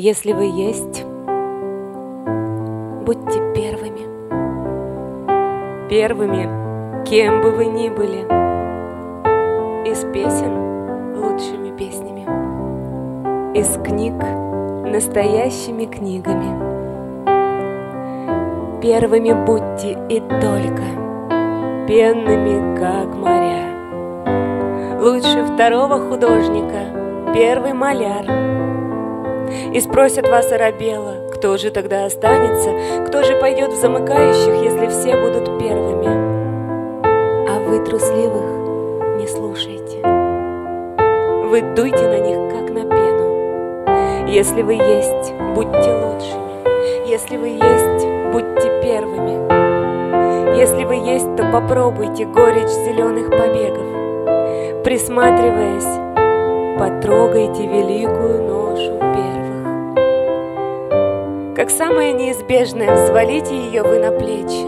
Если вы есть, будьте первыми. Первыми, кем бы вы ни были. Из песен лучшими песнями. Из книг настоящими книгами. Первыми будьте и только пенными, как моря. Лучше второго художника первый маляр. И спросят вас оробело, кто же тогда останется, кто же пойдет в замыкающих, если все будут первыми. А вы трусливых не слушайте. Вы дуйте на них, как на пену. Если вы есть, будьте лучшими. Если вы есть, будьте первыми. Если вы есть, то попробуйте горечь зеленых побегов. Присматриваясь, потрогайте великую ношу первых. Как самое неизбежное, взвалите ее вы на плечи.